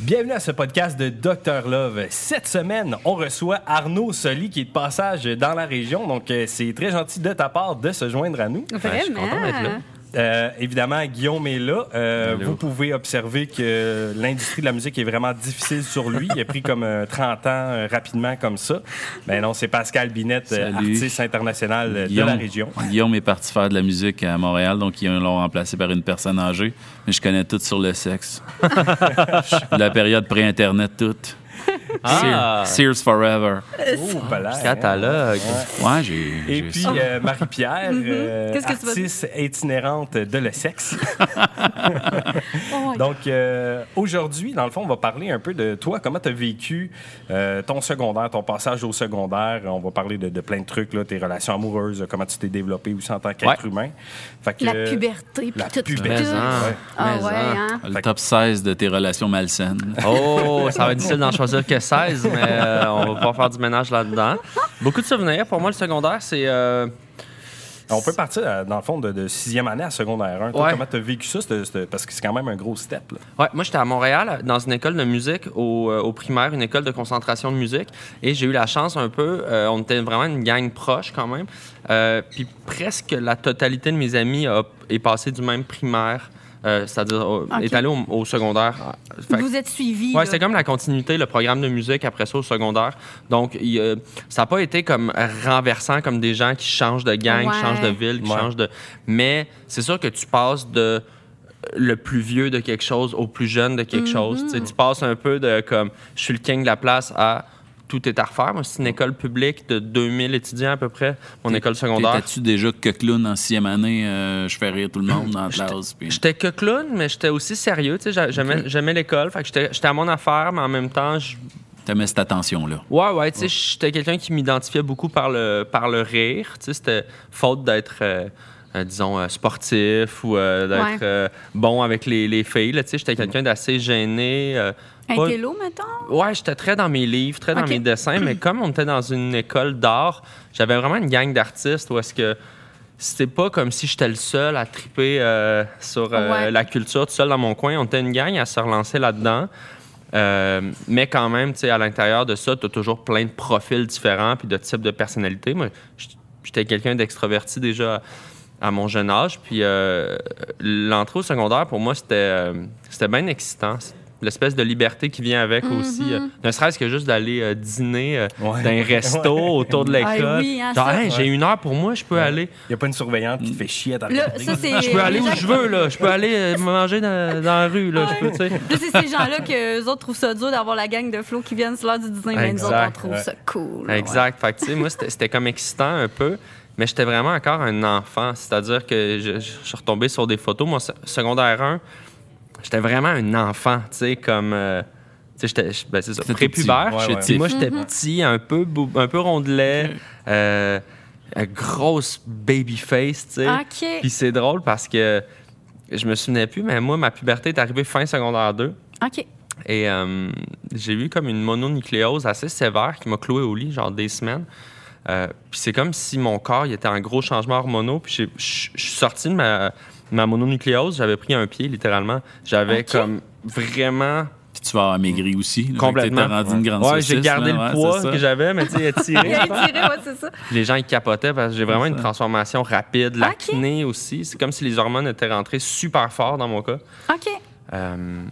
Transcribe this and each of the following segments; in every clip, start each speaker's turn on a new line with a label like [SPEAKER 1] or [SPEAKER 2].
[SPEAKER 1] Bienvenue à ce podcast de Dr Love. Cette semaine, on reçoit Arnaud Soli qui est de passage dans la région. Donc, euh, c'est très gentil de ta part de se joindre à nous.
[SPEAKER 2] Vraiment.
[SPEAKER 1] Euh, évidemment, Guillaume est là. Euh, vous pouvez observer que l'industrie de la musique est vraiment difficile sur lui. Il a pris comme euh, 30 ans euh, rapidement comme ça. Mais non, c'est Pascal Binette, artiste international de la région.
[SPEAKER 3] Guillaume est parti faire de la musique à Montréal, donc ils l'ont remplacé par une personne âgée. Mais je connais tout sur le sexe. la période pré-internet, toute.
[SPEAKER 4] Ah.
[SPEAKER 3] Sears Forever.
[SPEAKER 1] Hein?
[SPEAKER 4] Catalogue.
[SPEAKER 3] Ouais, j'ai.
[SPEAKER 1] Et puis, euh, Marie-Pierre, euh,
[SPEAKER 2] Qu'est-ce que tu vas dire?
[SPEAKER 1] artiste itinérante de le sexe.
[SPEAKER 2] Oh
[SPEAKER 1] Donc, euh, aujourd'hui, dans le fond, on va parler un peu de toi, comment tu as vécu euh, ton secondaire, ton passage au secondaire? On va parler de, de plein de trucs, là, tes relations amoureuses, comment tu t'es développé aussi en tant qu'être humain. Fait que,
[SPEAKER 2] La
[SPEAKER 1] euh,
[SPEAKER 2] puberté, puis
[SPEAKER 1] la
[SPEAKER 2] tout.
[SPEAKER 1] puberté, ouais.
[SPEAKER 2] Ah ouais,
[SPEAKER 4] en.
[SPEAKER 2] hein?
[SPEAKER 3] Le top 16 de tes relations malsaines.
[SPEAKER 4] Oh, ça va être difficile d'en choisir que 16, mais euh, on va pas faire du ménage là-dedans. Beaucoup de souvenirs. Pour moi, le secondaire, c'est. euh,
[SPEAKER 1] On peut partir, euh, dans le fond, de, de sixième année à secondaire 1. Toi,
[SPEAKER 4] Ouais.
[SPEAKER 1] Comment tu as vécu ça? Parce que c'est quand même un gros step. là.
[SPEAKER 4] Ouais, moi, j'étais à Montréal, dans une école de musique au, euh, au primaire, une école de concentration de musique. Et j'ai eu la chance un peu, euh, on était vraiment une gang proche quand même. Euh, puis presque la totalité de mes amis a- est passée du même primaire, euh, c'est-à-dire est allée au, au secondaire. Fait
[SPEAKER 2] Vous êtes suivis.
[SPEAKER 4] Ouais,
[SPEAKER 2] là.
[SPEAKER 4] c'est comme la continuité, le programme de musique après ça au secondaire. Donc, il, euh, ça n'a pas été comme renversant comme des gens qui changent de gang,
[SPEAKER 2] Ouais.
[SPEAKER 4] qui changent de ville, qui
[SPEAKER 1] Ouais.
[SPEAKER 4] changent de. Mais c'est sûr que tu passes de le plus vieux de quelque chose au plus jeune de quelque chose. Tu sais, Tu passes un peu de comme je suis le king de la place à tout est à refaire. Moi, c'est une école publique de 2000 étudiants à peu près, mon école secondaire.
[SPEAKER 3] T'étais-tu déjà que clown en sixième année? euh, je fais rire tout le monde dans la classe. puis-
[SPEAKER 4] J'étais que clown, mais j'étais aussi sérieux. J'aimais l'école. Fait que j'étais j'étais à mon affaire, mais en même temps, je
[SPEAKER 3] T'aimais cette attention-là.
[SPEAKER 4] Ouais, ouais, tu sais, j'étais quelqu'un qui m'identifiait beaucoup par le, par le rire. Tu sais, c'était faute d'être, euh, euh, disons, euh, sportif ou euh, d'être
[SPEAKER 2] Ouais.
[SPEAKER 4] bon avec les, les filles. là. Tu sais, j'étais quelqu'un d'assez gêné.
[SPEAKER 2] Un
[SPEAKER 4] pas-
[SPEAKER 2] mettons?
[SPEAKER 4] Ouais, j'étais très dans mes livres, très dans mes dessins, mais comme on était dans une école d'art, j'avais vraiment une gang d'artistes où est-ce que c'était pas comme si j'étais le seul à triper sur
[SPEAKER 2] Ouais.
[SPEAKER 4] la culture tout seul dans mon coin. On était une gang à se relancer là-dedans. Euh, mais quand même, tu sais, à l'intérieur de ça, tu as toujours plein de profils différents puis de types de personnalités. Moi, j'étais quelqu'un d'extroverti déjà à mon jeune âge. Puis euh, l'entrée au secondaire, pour moi, c'était euh, c'était bien excitant. L'espèce de liberté qui vient avec aussi. euh, ne serait-ce que juste d'aller euh, dîner euh,
[SPEAKER 1] Ouais.
[SPEAKER 4] dans un resto
[SPEAKER 1] Ouais.
[SPEAKER 4] autour de l'école.
[SPEAKER 2] Ah oui, hein,
[SPEAKER 4] Genre,
[SPEAKER 2] ça.
[SPEAKER 4] Hey, j'ai une heure pour moi, je peux aller.
[SPEAKER 1] Il n'y a pas une surveillante qui te fait chier à ta
[SPEAKER 2] Là,
[SPEAKER 1] regarder.
[SPEAKER 2] ça, c'est.
[SPEAKER 4] Je peux aller où je veux, là. Je peux aller manger dans, dans la rue, là. Peux,
[SPEAKER 2] c'est ces gens-là que eux autres trouvent ça dur d'avoir la gang de flots qui viennent sur l'heure du dîner, mais nous autres, on
[SPEAKER 4] Exact,
[SPEAKER 2] trouve
[SPEAKER 1] ouais.
[SPEAKER 2] ça cool.
[SPEAKER 4] Exact. Fait que, tu sais, moi, c'était c'était comme excitant un peu, mais j'étais vraiment encore un enfant. C'est-à-dire que je, je suis retombé sur des photos. Moi, se- secondaire 1, j'étais vraiment un enfant, tu sais, comme. euh, tu sais, j'étais. Ben, c'est ça, prépubère.
[SPEAKER 1] Ouais,
[SPEAKER 4] Moi, j'étais petit, un peu, un peu rondelet, euh, euh, grosse baby face, tu sais. Puis c'est drôle parce que je me souvenais plus, mais moi, ma puberté est arrivée fin secondaire 2.
[SPEAKER 2] OK.
[SPEAKER 4] Et euh, j'ai eu comme une mononucléose assez sévère qui m'a cloué au lit, genre des semaines. Euh, puis c'est comme si mon corps il était en gros changement hormonaux. Puis je suis sorti de ma, ma mononucléose, j'avais pris un pied littéralement. J'avais comme vraiment
[SPEAKER 3] Puis tu vas avoir maigri aussi. là.
[SPEAKER 4] complètement.
[SPEAKER 3] Rendu une grande
[SPEAKER 4] ouais, j'ai gardé
[SPEAKER 3] là,
[SPEAKER 4] le
[SPEAKER 3] ouais,
[SPEAKER 4] poids que j'avais, mais tu sais,
[SPEAKER 2] Il
[SPEAKER 4] étiré.
[SPEAKER 2] a tiré, ouais, c'est ça.
[SPEAKER 4] Les gens ils capotaient parce que j'ai vraiment une transformation rapide, l'acné aussi. C'est comme si les hormones étaient rentrées super fort dans mon cas.
[SPEAKER 2] OK.
[SPEAKER 4] Euh,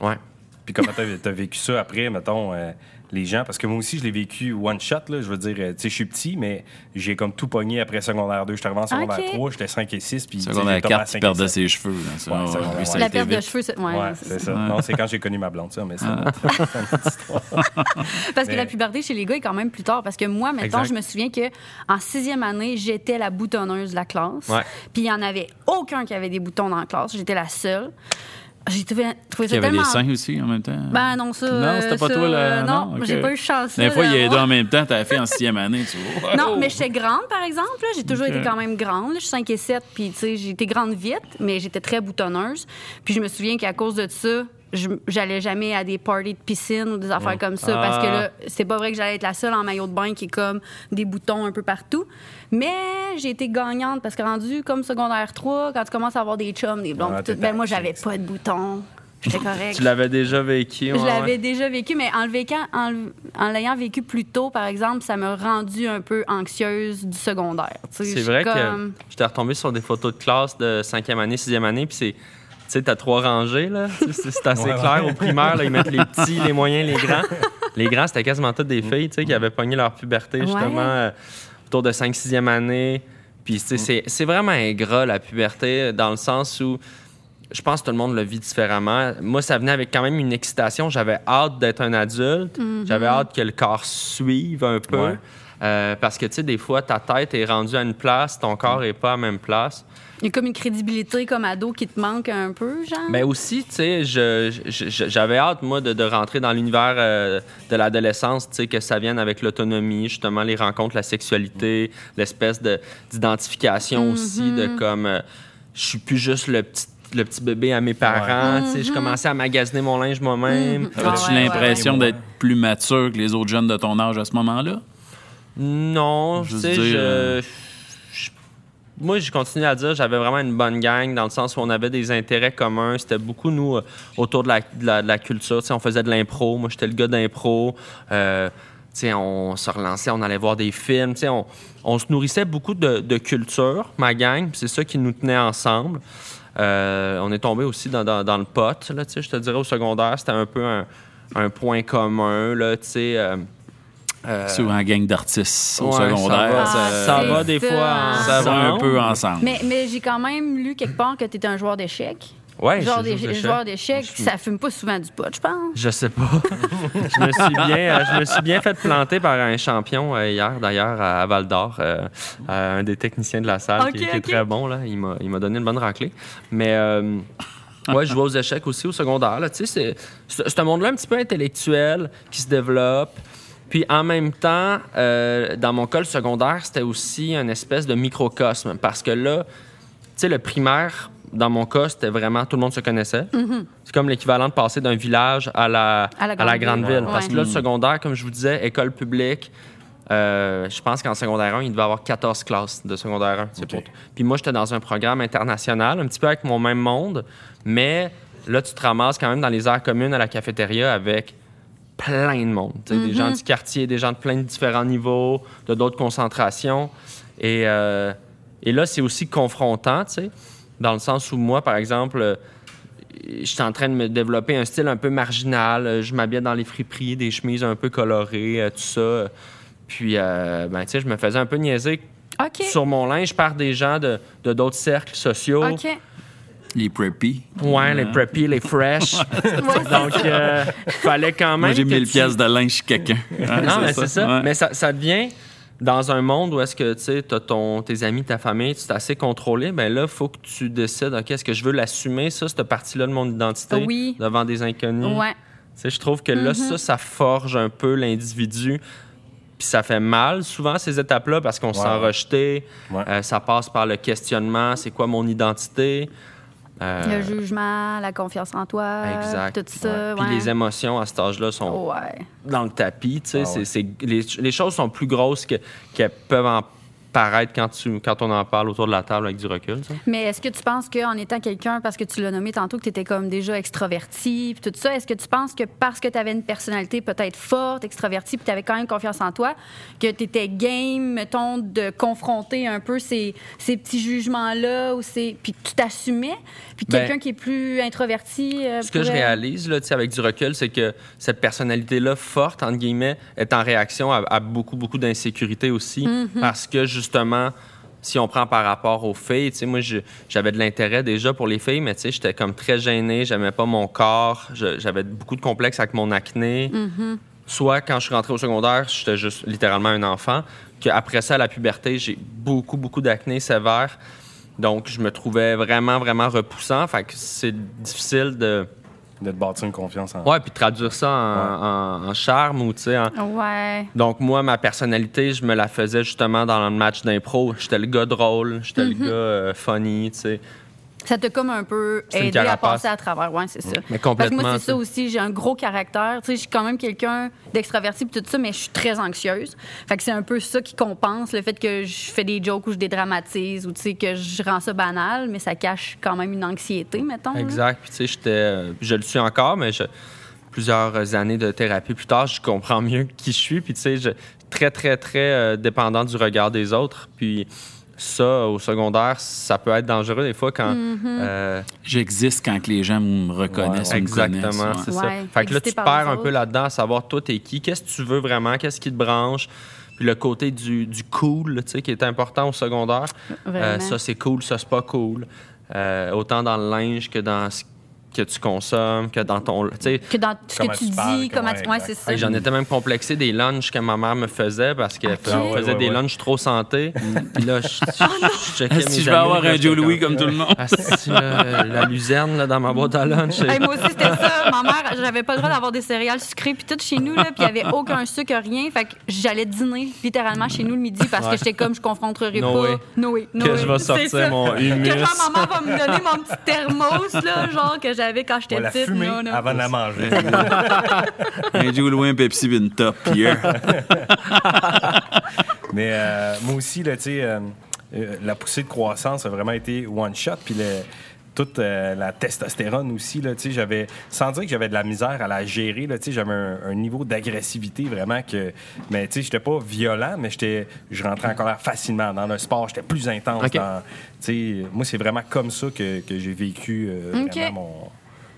[SPEAKER 4] ouais.
[SPEAKER 1] Puis comment t'as as vécu ça après, mettons, euh, les gens? Parce que moi aussi, je l'ai vécu one shot, là. Je veux dire, euh, tu sais, je suis petit, mais j'ai comme tout pogné après secondaire 2. J'étais arrivé en secondaire
[SPEAKER 2] Ok.
[SPEAKER 1] 3, j'étais 5 et 6, puis...
[SPEAKER 3] Secondaire
[SPEAKER 1] tombé à
[SPEAKER 3] 4, tu
[SPEAKER 1] 5 et
[SPEAKER 3] perdais
[SPEAKER 1] 7.
[SPEAKER 3] ses cheveux. là, ça,
[SPEAKER 1] Ouais,
[SPEAKER 3] ouais,
[SPEAKER 1] ouais.
[SPEAKER 2] La perte de cheveux, c'est. Ouais,
[SPEAKER 1] Ouais,
[SPEAKER 2] ouais,
[SPEAKER 1] c'est
[SPEAKER 2] ça.
[SPEAKER 1] Non, c'est quand j'ai connu ma blonde, ça, mais c'est une autre histoire.
[SPEAKER 2] Parce que la puberté chez les gars est quand même plus tard. Parce que moi, mettons,
[SPEAKER 4] Exact.
[SPEAKER 2] je me souviens que en sixième année, j'étais la boutonneuse de la classe.
[SPEAKER 4] Ouais.
[SPEAKER 2] Puis il n'y en avait aucun qui avait des boutons dans la classe. J'étais la seule. J'ai trouvé, trouvé
[SPEAKER 3] Il
[SPEAKER 2] ça
[SPEAKER 3] y avait
[SPEAKER 2] tellement...
[SPEAKER 3] des seins aussi en même temps.
[SPEAKER 2] Ben non, ça...
[SPEAKER 3] Non, c'était pas
[SPEAKER 2] ça,
[SPEAKER 3] toi, là. Non,
[SPEAKER 2] Non, j'ai pas eu chance.
[SPEAKER 3] Des fois, il y a deux en même temps. T'avais fait en sixième année, tu vois.
[SPEAKER 2] Non, mais j'étais grande, par exemple. J'ai toujours été quand même grande. là. Je suis 5 et 7, puis tu sais, j'ai été grande vite, mais j'étais très boutonneuse. Puis je me souviens qu'à cause de ça, j'allais jamais à des parties de piscine ou des affaires comme ça, parce que
[SPEAKER 4] Ah.
[SPEAKER 2] là, c'est pas vrai que j'allais être la seule en maillot de bain qui est comme des boutons un peu partout. Mais j'ai été gagnante, parce que rendu comme secondaire 3, quand tu commences à avoir des chums, des blondes,
[SPEAKER 1] Ah,
[SPEAKER 2] tout, ben moi, j'avais pas de boutons. J'étais correcte.
[SPEAKER 4] Tu l'avais déjà vécu.
[SPEAKER 2] Je
[SPEAKER 4] ouais,
[SPEAKER 2] l'avais
[SPEAKER 4] ouais.
[SPEAKER 2] déjà vécu, mais en le vécant- en, en l'ayant vécu plus tôt, par exemple, ça m'a rendu un peu anxieuse du secondaire. Je
[SPEAKER 4] C'est vrai
[SPEAKER 2] comme-
[SPEAKER 4] que j'étais retombé sur des photos de classe de cinquième année, sixième année, puis c'est. Tu sais, t'as trois rangées, là. C'est assez
[SPEAKER 1] Ouais,
[SPEAKER 4] clair. Au primaire, là, ils mettent les petits, les moyens, les grands. Les grands, c'était quasiment toutes des filles, tu sais, qui avaient pogné leur puberté, justement,
[SPEAKER 2] Ouais.
[SPEAKER 4] euh, autour de 5 6e année. Puis, tu sais, c'est- c'est vraiment ingrat, la puberté, dans le sens où je pense que tout le monde le vit différemment. Moi, ça venait avec quand même une excitation. J'avais hâte d'être un adulte. J'avais hâte que le corps suive un peu.
[SPEAKER 1] Ouais.
[SPEAKER 4] Euh, parce que, tu sais, des fois, ta tête est rendue à une place, ton corps n'est pas à la même place.
[SPEAKER 2] Il y a comme une crédibilité comme ado qui te manque un peu, genre?
[SPEAKER 4] Mais aussi, tu sais, je- je- je- j'avais hâte, moi, de, de rentrer dans l'univers euh, de l'adolescence, tu sais, que ça vienne avec l'autonomie, justement, les rencontres, la sexualité, l'espèce de- d'identification aussi, de comme, euh, je suis plus juste le petit le petit bébé à mes parents, tu sais, je commençais à magasiner mon linge moi-même.
[SPEAKER 2] Mhm. Ah ouais,
[SPEAKER 3] l'impression
[SPEAKER 1] ouais, ouais.
[SPEAKER 3] d'être plus mature que les autres jeunes de ton âge à ce moment-là?
[SPEAKER 4] Non, sais,
[SPEAKER 3] dire,
[SPEAKER 4] je,
[SPEAKER 3] euh,
[SPEAKER 4] je- Moi, j'ai continué à dire j'avais vraiment une bonne gang dans le sens où on avait des intérêts communs. C'était beaucoup, nous, euh, autour de la, culture. On faisait de l'impro. Moi, j'étais le gars d'impro. Euh, on se relançait, on allait voir des films. On, on se nourrissait beaucoup de, culture, ma gang. C'est ça qui nous tenait ensemble. Euh, on est tombé aussi dans, dans- dans le pot. Je te dirais, au secondaire, c'était un peu un, point commun. Là, sais, euh,
[SPEAKER 3] Souvent gang d'artistes au
[SPEAKER 4] Ouais,
[SPEAKER 3] secondaire.
[SPEAKER 4] Ça va,
[SPEAKER 2] Ah,
[SPEAKER 4] ça- ça
[SPEAKER 2] c'est
[SPEAKER 4] va des
[SPEAKER 2] ça.
[SPEAKER 4] fois
[SPEAKER 3] ça va un peu ensemble.
[SPEAKER 2] Mais, mais j'ai quand même lu quelque part que tu étais un joueur d'échecs.
[SPEAKER 4] Ouais,
[SPEAKER 2] genre des
[SPEAKER 4] d'échecs.
[SPEAKER 2] joueurs d'échecs, ça fume pas souvent du pot, je pense.
[SPEAKER 4] Je sais pas. je, me suis bien, euh, je me suis bien fait planter par un champion euh, hier, d'ailleurs, à Val d'Or. euh, euh, un des techniciens de la salle qui, qui est
[SPEAKER 2] ok.
[SPEAKER 4] très bon. Là. Il m'a il m'a donné une bonne raclée. Mais euh, ouais, je jouais aux échecs aussi au secondaire. Là. Tu sais, C'est c'est- c'est un monde-là un petit peu intellectuel qui se développe. Puis en même temps, euh, dans mon cas, le secondaire, c'était aussi une espèce de microcosme. Parce que là, tu sais, le primaire, dans mon cas, c'était vraiment tout le monde se connaissait. C'est comme l'équivalent de passer d'un village à la,
[SPEAKER 2] À la
[SPEAKER 4] à
[SPEAKER 2] grande
[SPEAKER 4] la grande
[SPEAKER 2] ville.
[SPEAKER 4] ville. Parce que là, le secondaire, comme je vous disais, école publique, euh, je pense qu'en secondaire 1, il devait y avoir 14 classes de secondaire 1. c'est
[SPEAKER 1] OK.
[SPEAKER 4] pour- Puis moi, j'étais dans un programme international, un petit peu avec mon même monde, mais là, tu te ramasses quand même dans les aires communes à la cafétéria avec plein de monde. Des gens du quartier, des gens de plein de différents niveaux, de d'autres concentrations. Et, euh, et là, c'est aussi confrontant, tu sais, dans le sens où moi, par exemple, euh, je suis en train de me développer un style un peu marginal. Je m'habillais dans les friperies, des chemises un peu colorées, euh, tout ça. Puis, euh, ben, tu sais, je me faisais un peu niaiser sur mon linge par des gens de d'autres cercles sociaux.
[SPEAKER 3] Les preppy.
[SPEAKER 4] Ouais, les preppy, les fresh.
[SPEAKER 2] Ouais,
[SPEAKER 4] Donc, euh, fallait quand même.
[SPEAKER 3] Moi, j'ai
[SPEAKER 4] que
[SPEAKER 3] 1000
[SPEAKER 4] tu-
[SPEAKER 3] pièces de linge chez quelqu'un. Hein,
[SPEAKER 4] Non, mais c'est ça.
[SPEAKER 3] Ouais.
[SPEAKER 4] Mais ça, ça devient dans un monde où est-ce que tu sais, t'as ton, tes amis, ta famille, tu es assez contrôlé, ben là, il faut que tu décides, OK, est-ce que je veux l'assumer, ça, cette partie-là de mon identité,
[SPEAKER 2] Oui.
[SPEAKER 4] devant des inconnus?
[SPEAKER 2] Ouais.
[SPEAKER 4] Tu sais, je trouve que là, ça, ça forge un peu l'individu. Puis ça fait mal souvent ces étapes-là parce qu'on se sent
[SPEAKER 1] Ouais.
[SPEAKER 4] rejeté.
[SPEAKER 1] Ouais.
[SPEAKER 4] Euh, ça passe par le questionnement, c'est quoi mon identité? Euh,
[SPEAKER 2] Le jugement, la confiance en toi,
[SPEAKER 4] Exact.
[SPEAKER 2] tout ça.
[SPEAKER 4] Puis
[SPEAKER 2] ouais.
[SPEAKER 4] les émotions à cet âge-là sont
[SPEAKER 2] Ouais.
[SPEAKER 4] dans le tapis. tu sais,
[SPEAKER 1] Ah
[SPEAKER 4] c'est-
[SPEAKER 1] ouais.
[SPEAKER 4] c'est- les, les choses sont plus grosses que- qu'elles peuvent en paraître quand, tu, quand on en parle autour de la table avec du recul. ça?
[SPEAKER 2] Mais est-ce que tu penses qu'en étant quelqu'un, parce que tu l'as nommé tantôt, que tu étais comme déjà extraverti, puis tout ça, est-ce que tu penses que parce que tu avais une personnalité peut-être forte, extravertie, puis tu avais quand même confiance en toi, que tu étais game, mettons, de confronter un peu ces, ces petits jugements-là, ou ces... puis tu t'assumais, puis
[SPEAKER 4] Ben,
[SPEAKER 2] quelqu'un qui est plus introverti... euh,
[SPEAKER 4] Ce que je réalise là, avec du recul, c'est que cette personnalité-là, forte, entre guillemets, est en réaction à, à beaucoup, beaucoup d'insécurité aussi. Parce que justement, si on prend par rapport aux filles, tu sais, moi, j'avais de l'intérêt déjà pour les filles, mais tu sais, j'étais comme très gêné, j'aimais pas mon corps, j'avais beaucoup de complexes avec mon acné. Soit quand je suis rentré au secondaire, j'étais juste littéralement un enfant, qu'après ça, à la puberté, j'ai beaucoup, beaucoup d'acné sévère. Donc, je me trouvais vraiment, vraiment repoussant. Fait que c'est difficile de.
[SPEAKER 1] De te bâtir une confiance en.
[SPEAKER 4] Ouais, puis traduire ça en, en- en charme ou, tu sais, en-
[SPEAKER 2] Ouais.
[SPEAKER 4] Donc, moi, ma personnalité, je me la faisais justement dans le match d'impro. J'étais le gars drôle, j'étais le gars euh, funny, tu sais.
[SPEAKER 2] Ça t'a comme un peu aidé à passer à travers. Ouais, c'est ça.
[SPEAKER 4] Mais
[SPEAKER 2] Parce que
[SPEAKER 4] complètement.
[SPEAKER 2] moi, c'est ça aussi. J'ai un gros caractère. Tu sais, je suis quand même quelqu'un d'extraverti puis tout ça, mais je suis très anxieuse. Fait que c'est un peu ça qui compense le fait que je fais des jokes ou je dédramatise ou tu sais que je rends ça banal, mais ça cache quand même une anxiété, mettons.
[SPEAKER 4] Exact. Puis, tu sais, j'étais. euh, Je le suis encore, mais je- plusieurs années de thérapie plus tard, je comprends mieux qui je suis. Puis, tu sais, je très, très, très euh, dépendant du regard des autres. Puis, ça, au secondaire, ça peut être dangereux des fois quand.
[SPEAKER 2] Mm-hmm.
[SPEAKER 4] euh,
[SPEAKER 3] J'existe quand que les gens me reconnaissent
[SPEAKER 1] Ouais.
[SPEAKER 4] Exactement,
[SPEAKER 3] ouais.
[SPEAKER 4] c'est ça.
[SPEAKER 2] Ouais,
[SPEAKER 4] Fait que là, tu perds un peu là-dedans à savoir toi, t'es qui, qu'est-ce que tu veux vraiment, qu'est-ce qui te branche? Puis le côté du, du cool, tu sais, qui est important au secondaire. Euh, ça, c'est cool, ça, c'est pas cool. Euh, autant dans le linge que dans ce que tu consommes, que dans ton. Tu sais,
[SPEAKER 2] Que dans ce que tu
[SPEAKER 1] tu
[SPEAKER 2] dis,
[SPEAKER 1] parles,
[SPEAKER 2] comment
[SPEAKER 1] comment-
[SPEAKER 2] tu. Ouais, c'est ça.
[SPEAKER 4] J'en étais même complexé des lunchs que ma mère me faisait parce qu'elle faisait,
[SPEAKER 1] Ah ouais,
[SPEAKER 4] faisait
[SPEAKER 1] ouais,
[SPEAKER 4] des lunchs trop santé. Puis là, je, je, je checkais mes
[SPEAKER 3] que je vais
[SPEAKER 4] amis,
[SPEAKER 3] avoir un Joe Louis
[SPEAKER 4] comme,
[SPEAKER 3] tout le monde?
[SPEAKER 4] Asti, là, la luzerne là, dans ma boîte à lunch?
[SPEAKER 2] Hey, moi aussi, c'était ça. Ma mère, j'avais pas le droit d'avoir des céréales sucrées puis tout chez nous, là, puis il y avait aucun sucre, rien. Fait que j'allais dîner littéralement chez nous le midi parce
[SPEAKER 4] Ouais.
[SPEAKER 2] que j'étais comme, je confronterai
[SPEAKER 4] No
[SPEAKER 2] pas.
[SPEAKER 4] way.
[SPEAKER 2] No way, no
[SPEAKER 4] Que
[SPEAKER 2] way.
[SPEAKER 4] je vais sortir mon humus.
[SPEAKER 2] Que genre, maman va me donner mon petit thermos, là, genre, que j'avais quand
[SPEAKER 1] On
[SPEAKER 2] j'étais petite.
[SPEAKER 1] fumer
[SPEAKER 2] non, non.
[SPEAKER 1] avant de la manger.
[SPEAKER 3] Un Joe un Pepsi, une top Pierre.
[SPEAKER 1] Mais euh, moi aussi, là, tu sais, euh, euh, la poussée de croissance a vraiment été one shot. Puis le- toute euh, la testostérone aussi, là, tu sais, j'avais, sans dire que j'avais de la misère à la gérer, là, tu sais, j'avais un, un niveau d'agressivité vraiment que, mais tu sais, j'étais pas violent, mais j'étais, je rentrais en colère facilement. Dans le sport, j'étais plus intense.
[SPEAKER 4] Ok.
[SPEAKER 1] dans- tu sais, moi, c'est vraiment comme ça que, que j'ai vécu euh, vraiment mon, mon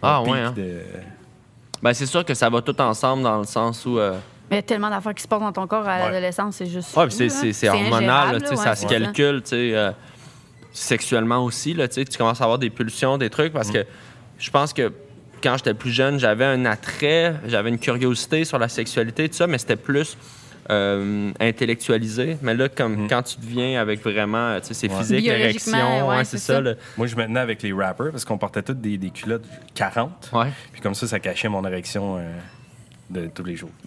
[SPEAKER 4] Ah,
[SPEAKER 1] pic
[SPEAKER 4] ouais, hein.
[SPEAKER 1] de-
[SPEAKER 4] Ben, c'est sûr que ça va tout ensemble dans le sens où. euh,
[SPEAKER 2] Mais il y a tellement d'affaires qui se passent dans ton corps à
[SPEAKER 1] Ouais.
[SPEAKER 2] l'adolescence, c'est juste.
[SPEAKER 4] Ouais, c'est, hormonal, là, tu sais,
[SPEAKER 2] ouais,
[SPEAKER 4] ça se calcule, tu sais, euh, sexuellement aussi, là, tu sais, tu commences à avoir des pulsions, des trucs, parce que je pense que quand j'étais plus jeune, j'avais un attrait, j'avais une curiosité sur la sexualité, tout ça, mais c'était plus euh, intellectualisé. Mais là, comme quand tu deviens avec vraiment, tu sais, c'est
[SPEAKER 1] Ouais.
[SPEAKER 4] physique, l'érection,
[SPEAKER 2] ouais,
[SPEAKER 4] ouais,
[SPEAKER 2] c'est
[SPEAKER 4] ça.
[SPEAKER 1] Moi, je me tenais avec les rappers parce qu'on portait tous des, des culottes 40.
[SPEAKER 4] Ouais.
[SPEAKER 1] Puis comme ça, ça cachait mon érection euh, de tous les jours.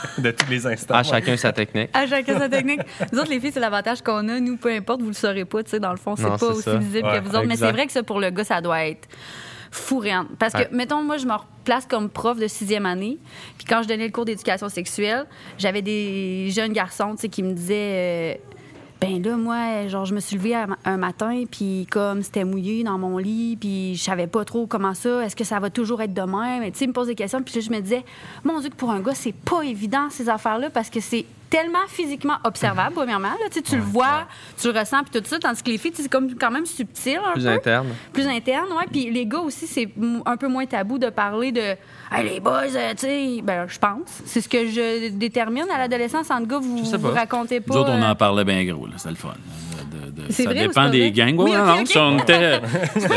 [SPEAKER 1] de tous les instants.
[SPEAKER 4] À chacun sa technique.
[SPEAKER 2] À chacun sa technique. Nous autres, les filles, c'est l'avantage qu'on a. Nous, peu importe, vous le saurez pas. Tu sais, dans le fond, c'est pas aussi
[SPEAKER 4] ça.
[SPEAKER 2] visible
[SPEAKER 1] Ouais,
[SPEAKER 2] que vous autres. Mais c'est vrai que ça, pour le gars, ça doit être fourrant. Parce que,
[SPEAKER 4] Ouais.
[SPEAKER 2] mettons, moi, je me replace comme prof de sixième année. Puis quand je donnais le cours d'éducation sexuelle, j'avais des jeunes garçons, tu sais, qui me disaient... euh, ben là, moi, genre, je me suis levée un- matin, puis comme c'était mouillé dans mon lit, puis je savais pas trop comment ça, est-ce que ça va toujours être de même? Tu sais, ils me posent des questions, puis je me disais, mon Dieu, que pour un gars, c'est pas évident, ces affaires-là, parce que c'est tellement physiquement observable, premièrement. Là, tu le vois, tu le ressens, puis tout ça, tandis que les filles, c'est comme quand même subtil un
[SPEAKER 4] Plus
[SPEAKER 2] peu.
[SPEAKER 4] interne.
[SPEAKER 2] Plus interne, ouais. Puis les gars aussi, c'est un peu moins tabou de parler de hey, les boys, euh, tu sais, ben, je pense. C'est ce que je détermine à l'adolescence. En
[SPEAKER 4] Je sais
[SPEAKER 2] vous
[SPEAKER 4] pas.
[SPEAKER 2] racontez pas.
[SPEAKER 3] Nous autres, on
[SPEAKER 2] euh,
[SPEAKER 3] en parlait bien gros, là. C'était le fun. De- de-
[SPEAKER 2] C'est
[SPEAKER 3] ça
[SPEAKER 2] vrai
[SPEAKER 3] dépend des
[SPEAKER 2] vrai?
[SPEAKER 3] gangs.
[SPEAKER 2] Oui,
[SPEAKER 3] Ouais,
[SPEAKER 2] ok,
[SPEAKER 3] non,
[SPEAKER 2] ok.
[SPEAKER 3] ça, on était-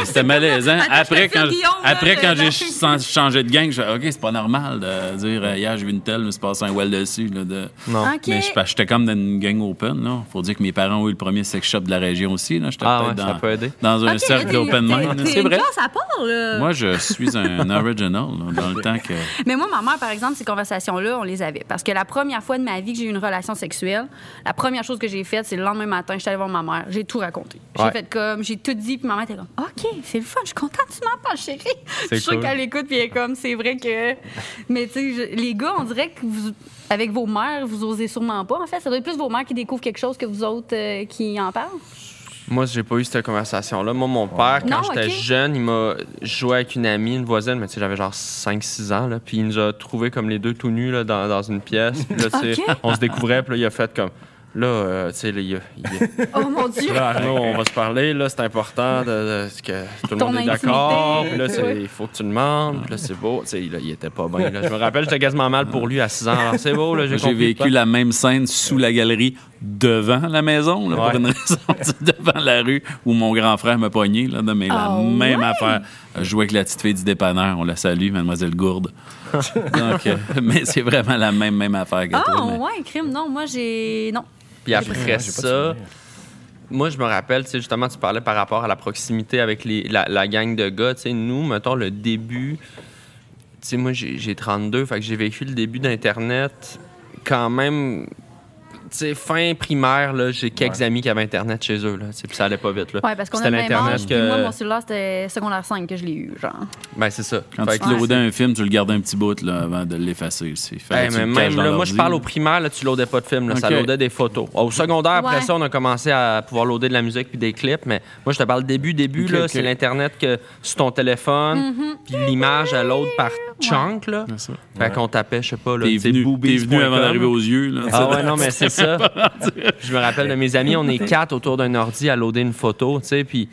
[SPEAKER 3] c'était malaisant. Après, quand, après, quand j'ai changé de gang, je OK, c'est pas normal de dire euh, hier, j'ai vu une telle, mais c'est passé un well dessus. Là, de...
[SPEAKER 4] Non.
[SPEAKER 2] OK.
[SPEAKER 3] Mais j'étais comme dans une gang open. Là. Faut dire que mes parents ont eu le premier sex shop de la région aussi. J'étais
[SPEAKER 4] Ah, ouais, ça
[SPEAKER 3] dans,
[SPEAKER 4] peut aider.
[SPEAKER 3] dans un cercle
[SPEAKER 2] t'es-
[SPEAKER 3] mind. C'est vrai.
[SPEAKER 2] classe à part, là.
[SPEAKER 3] Moi, je suis un original là, dans le temps que.
[SPEAKER 2] Mais moi, ma mère, par exemple, ces conversations-là, on les avait. Parce que la première fois de ma vie que j'ai eu une relation sexuelle, la première chose que j'ai faite, c'est le lendemain matin, je suis allée voir ma mère. J'ai tout raconté. J'ai
[SPEAKER 4] Ouais.
[SPEAKER 2] fait comme, j'ai tout dit, puis ma mère était comme, OK, c'est le fun, je suis contente, tu m'en parles, chérie. Je suis sûre
[SPEAKER 4] cool.
[SPEAKER 2] qu'elle écoute, puis elle est comme, c'est vrai que. Mais tu sais, je- les gars, on dirait que vous. Avec vos mères, vous osez sûrement pas. En fait, ça doit être plus vos mères qui découvrent quelque chose que vous autres euh, qui en parlent.
[SPEAKER 4] Moi, j'ai pas eu cette conversation-là. Moi, mon père, quand
[SPEAKER 2] Non,
[SPEAKER 4] j'étais jeune, il m'a joué avec une amie, une voisine, mais tu sais, j'avais genre 5-6 ans, là, puis il nous a trouvés comme les deux tout nus là, dans, dans une pièce. Puis là, on se découvrait, puis là, il a fait comme. Là, euh, tu sais, il a-
[SPEAKER 2] Oh mon Dieu!
[SPEAKER 4] là, Arnaud, on va se parler, là, c'est important de, de- que tout le monde est d'accord. Puis là, il faut que tu le demandes. Puis là, c'est beau. Tu sais, il était pas bien. là. Je me rappelle, j'étais quasiment mal pour lui à 6 ans. Alors, c'est beau, là, j'ai
[SPEAKER 3] J'ai vécu la même scène sous la galerie devant la maison, là,
[SPEAKER 4] Ouais.
[SPEAKER 3] pour une raison, devant la rue où mon grand frère m'a pogné. Là, de- mais la
[SPEAKER 2] Ah
[SPEAKER 3] même
[SPEAKER 2] ouais?
[SPEAKER 3] affaire. Je jouais avec la petite fille du dépanneur. On la salue, Mademoiselle Gourde. Donc, euh, mais c'est vraiment la même, même affaire que
[SPEAKER 2] Ah,
[SPEAKER 3] toi. mais-
[SPEAKER 2] ouais, crime. Non, moi, j'ai. Non.
[SPEAKER 4] Puis après ça, moi, je me rappelle, tu sais, justement, tu parlais par rapport à la proximité avec les, la, la gang de gars. Tu sais, nous, mettons, le début. Tu sais, moi, j'ai j'ai 32, fait que j'ai vécu le début d'Internet quand même. Sais, fin primaire, là, j'ai quelques
[SPEAKER 1] Ouais.
[SPEAKER 4] amis qui avaient Internet chez eux, là. Puis ça allait pas vite, là.
[SPEAKER 2] Ouais, parce qu'on a
[SPEAKER 4] C'était
[SPEAKER 2] le même
[SPEAKER 4] l'Internet
[SPEAKER 2] âge.
[SPEAKER 4] que-
[SPEAKER 2] moi, mon cellulaire, c'était secondaire 5 que je l'ai eu, genre.
[SPEAKER 4] Ben, c'est ça.
[SPEAKER 3] Quand
[SPEAKER 4] Fait
[SPEAKER 3] tu
[SPEAKER 4] que-
[SPEAKER 3] loadais un film, tu le gardais un petit bout là, avant de l'effacer aussi.
[SPEAKER 4] Hey, mais même là, moi, je parle au primaire, là, tu loadais pas de films, là, ça loadait des photos. Au secondaire, après
[SPEAKER 2] Ouais.
[SPEAKER 4] ça, on a commencé à pouvoir loader de la musique puis des clips, mais moi, je te parle début, début, là, c'est l'Internet que sur ton téléphone, puis l'image, elle load par chunk, là.
[SPEAKER 3] C'est ça.
[SPEAKER 4] Fait qu'on tapait, je sais pas, là,
[SPEAKER 3] T'es venu, avant d'arriver aux yeux. Là,
[SPEAKER 4] Ah ouais, non, mais c'est ça. Je me rappelle de mes amis, on est quatre autour d'un ordi à loader une photo, tu sais, puis...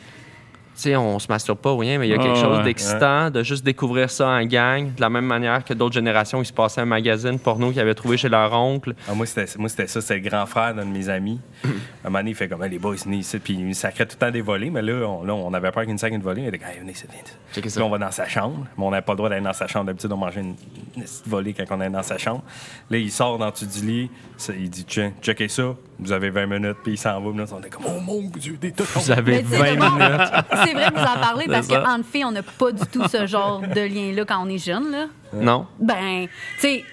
[SPEAKER 4] Sais, on se masturbe pas ou rien, mais il y a quelque
[SPEAKER 3] Ah
[SPEAKER 4] chose
[SPEAKER 3] ouais.
[SPEAKER 4] d'excitant de juste découvrir ça en gang, de la même manière que d'autres générations, ils se passaient un magazine porno qu'ils avaient trouvé chez leur oncle.
[SPEAKER 1] Ah, moi, c'était ça. C'est le grand frère d'un de mes amis. un moment donné, il fait comme, les boys, venez ici. Puis il sacrait tout le temps des volets. Mais là, on, là, on avait peur nous sacre une volée. Il était comme, Hey, venez ici, venez Puis on va dans sa chambre. Mais on n'avait pas le droit d'aller dans sa chambre. D'habitude, on mangeait une, une petite volée quand on est dans sa chambre. Là, il sort dans le du lit. Ça, il dit, tiens, checkez ça. Vous avez 20 minutes. Puis il s'en va. Puis là, on est comme, oh mon Dieu, des tontons.
[SPEAKER 4] Vous avez
[SPEAKER 2] Mais c'est
[SPEAKER 4] 20
[SPEAKER 2] drôle.
[SPEAKER 4] minutes.
[SPEAKER 2] C'est vrai que vous en parlez parce qu'entre filles, on n'a pas du tout ce genre de lien-là quand on est jeune, là.
[SPEAKER 4] Non?
[SPEAKER 2] Ben, tu sais,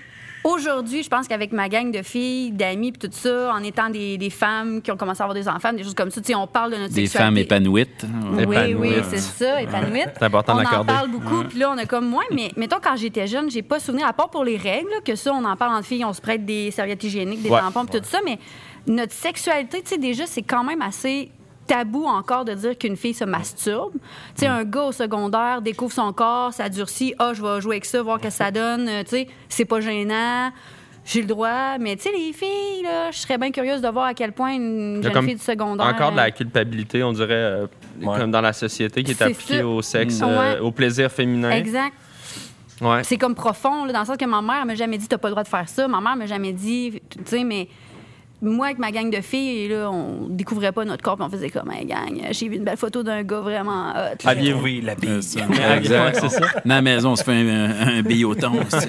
[SPEAKER 2] aujourd'hui, je pense qu'avec ma gang de filles, d'amis, puis tout ça, en étant des, des femmes qui ont commencé à avoir des enfants, des choses comme ça, tu sais, on parle de notre
[SPEAKER 3] Des
[SPEAKER 2] sexualité.
[SPEAKER 3] femmes épanouites.
[SPEAKER 2] Oui,
[SPEAKER 4] Épanouies.
[SPEAKER 2] oui, c'est ça, épanouites.
[SPEAKER 4] C'est important de
[SPEAKER 2] on en parle beaucoup, puis là, on a comme moins. Mais mettons, quand j'étais jeune, j'ai pas souvenir, à part pour les règles, là, que ça, on en parle entre filles, on se prête des serviettes hygiéniques, des
[SPEAKER 4] Ouais.
[SPEAKER 2] tampons, puis tout ça. Mais notre sexualité, tu sais, déjà, c'est quand même assez tabou encore de dire qu'une fille se masturbe. Tu sais, un gars au secondaire découvre son corps, ça durcit, ah, je vais jouer avec ça, voir ce que ça donne. Euh, Tu sais, c'est pas gênant. J'ai le droit, mais tu sais, les filles, là, je serais bien curieuse de voir à quel point une jeune
[SPEAKER 4] comme
[SPEAKER 2] fille du secondaire.
[SPEAKER 4] Encore de la
[SPEAKER 2] euh,
[SPEAKER 4] culpabilité, on dirait, euh,
[SPEAKER 1] Ouais.
[SPEAKER 4] comme dans la société, qui est appliquée
[SPEAKER 2] ça.
[SPEAKER 4] au sexe,
[SPEAKER 2] Mm.
[SPEAKER 4] euh,
[SPEAKER 2] Ouais.
[SPEAKER 4] au plaisir féminin.
[SPEAKER 2] Exact.
[SPEAKER 4] Ouais.
[SPEAKER 2] C'est comme profond, là, dans le sens que ma mère m'a jamais dit t'as pas le droit de faire ça. Ma mère m'a jamais dit, tu sais, mais moi, avec ma gang de filles, là, on découvrait pas notre corps, puis on faisait comme, hey, gang, j'ai vu une belle photo d'un gars vraiment hot.
[SPEAKER 4] Aviez-vous-
[SPEAKER 1] Oui, la
[SPEAKER 3] Euh,
[SPEAKER 1] bille.
[SPEAKER 4] c'est ça.
[SPEAKER 3] Dans la maison, on se fait un, un billoton. aussi.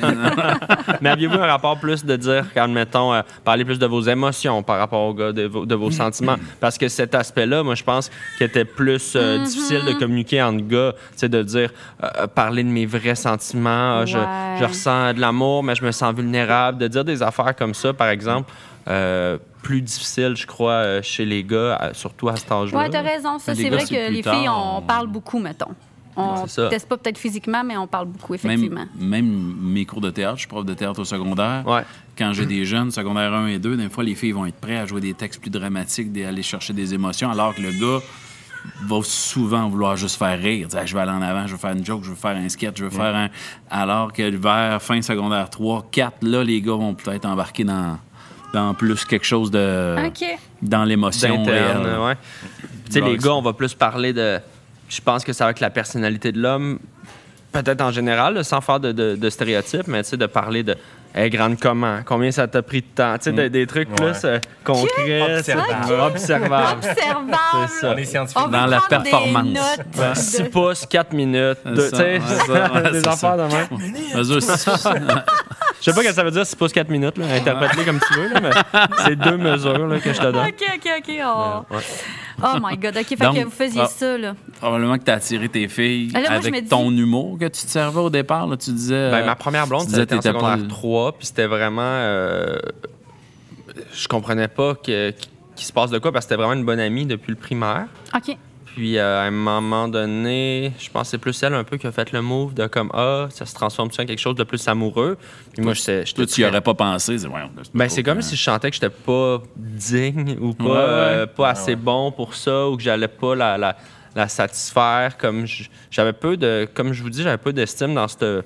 [SPEAKER 4] Mais aviez-vous un rapport plus de dire, quand, mettons, euh, parler plus de vos émotions par rapport au gars, de vos, de vos sentiments? Parce que cet aspect-là, moi, je pense qu'il était plus euh, difficile de communiquer entre gars. Tu sais, de dire, euh, parler de mes vrais sentiments. Ah, je, je ressens de l'amour, mais je me sens vulnérable. De dire des affaires comme ça, par exemple, euh, plus difficile, je crois, euh, chez les gars, surtout à cet âge-là.
[SPEAKER 2] Ouais, t'as raison. Ça, c'est vrai que les
[SPEAKER 3] tard,
[SPEAKER 2] filles, on
[SPEAKER 3] on-
[SPEAKER 2] parle beaucoup, mettons. On
[SPEAKER 4] ça.
[SPEAKER 2] teste pas peut-être physiquement, mais on parle beaucoup, effectivement.
[SPEAKER 3] Même, même mes cours de théâtre, je suis prof de théâtre au secondaire.
[SPEAKER 4] Ouais.
[SPEAKER 3] Quand j'ai des jeunes, secondaire 1 et 2, des fois, les filles vont être prêtes à jouer des textes plus dramatiques, d'aller chercher des émotions, alors que le gars va souvent vouloir juste faire rire. Dire, je vais aller en avant, je veux faire une joke, je veux faire un sketch, je veux faire un. Alors que vers fin secondaire 3, 4, là, les gars vont peut-être embarquer dans, dans plus quelque chose de.
[SPEAKER 2] OK.
[SPEAKER 3] Dans l'émotion réelle.
[SPEAKER 4] ouais. Tu sais, les gars, on va plus parler de. Je pense que c'est avec la personnalité de l'homme, peut-être en général, là, sans faire de, de- de stéréotypes, mais tu sais, de parler de. Elle est grande comment? Combien ça t'a pris de temps? Tu sais, de- des trucs
[SPEAKER 1] Ouais.
[SPEAKER 4] plus euh, concrets.
[SPEAKER 1] Observables.
[SPEAKER 4] ça. Observables.
[SPEAKER 2] Observable.
[SPEAKER 4] C'est ça.
[SPEAKER 1] On est scientifique.
[SPEAKER 3] Dans la performance.
[SPEAKER 2] notes de-
[SPEAKER 4] 6 pouces, 4 minutes.
[SPEAKER 3] Ça,
[SPEAKER 4] tu sais,
[SPEAKER 3] ça,
[SPEAKER 4] des affaires
[SPEAKER 3] ça.
[SPEAKER 4] de même. Je sais pas ce que ça veut dire 6 pouces, 4 minutes. là. Interprète-les comme tu veux, là, mais c'est deux mesures là, que je te donne.
[SPEAKER 2] OK, OK, OK. Oh,
[SPEAKER 4] Ouais.
[SPEAKER 2] oh my God. OK, fait
[SPEAKER 3] Donc,
[SPEAKER 2] que vous faisiez
[SPEAKER 3] ah.
[SPEAKER 2] ça, là.
[SPEAKER 3] Probablement que tu as attiré tes filles
[SPEAKER 2] moi, me
[SPEAKER 3] avec
[SPEAKER 2] dis-
[SPEAKER 3] ton humour que tu te servais au départ. Là, tu disais.
[SPEAKER 4] Ben,
[SPEAKER 3] euh,
[SPEAKER 4] ma première blonde,
[SPEAKER 3] tu disais
[SPEAKER 4] c'était en
[SPEAKER 3] pas
[SPEAKER 4] secondaire
[SPEAKER 3] le-
[SPEAKER 4] 3, puis c'était vraiment... euh, je comprenais pas que- qu'il se passe de quoi, parce que c'était vraiment une bonne amie depuis le primaire.
[SPEAKER 2] OK.
[SPEAKER 4] Puis euh, à un moment donné, je pense que c'est plus elle un peu qui a fait le move de comme ah, ça se transforme en quelque chose de plus amoureux? Puis moi, j'étais
[SPEAKER 3] Toi, tu y
[SPEAKER 4] très-
[SPEAKER 3] aurais pas pensé. c'est- voyons,
[SPEAKER 4] Ben, c'est comme si je sentais que j'étais pas digne ou pas,
[SPEAKER 3] Ouais, ouais.
[SPEAKER 4] euh, pas
[SPEAKER 1] Ouais,
[SPEAKER 4] assez
[SPEAKER 1] ouais.
[SPEAKER 4] bon pour ça ou que j'allais pas la, la, la satisfaire. Comme je- j'avais peu de, comme je vous dis, j'avais peu d'estime dans ce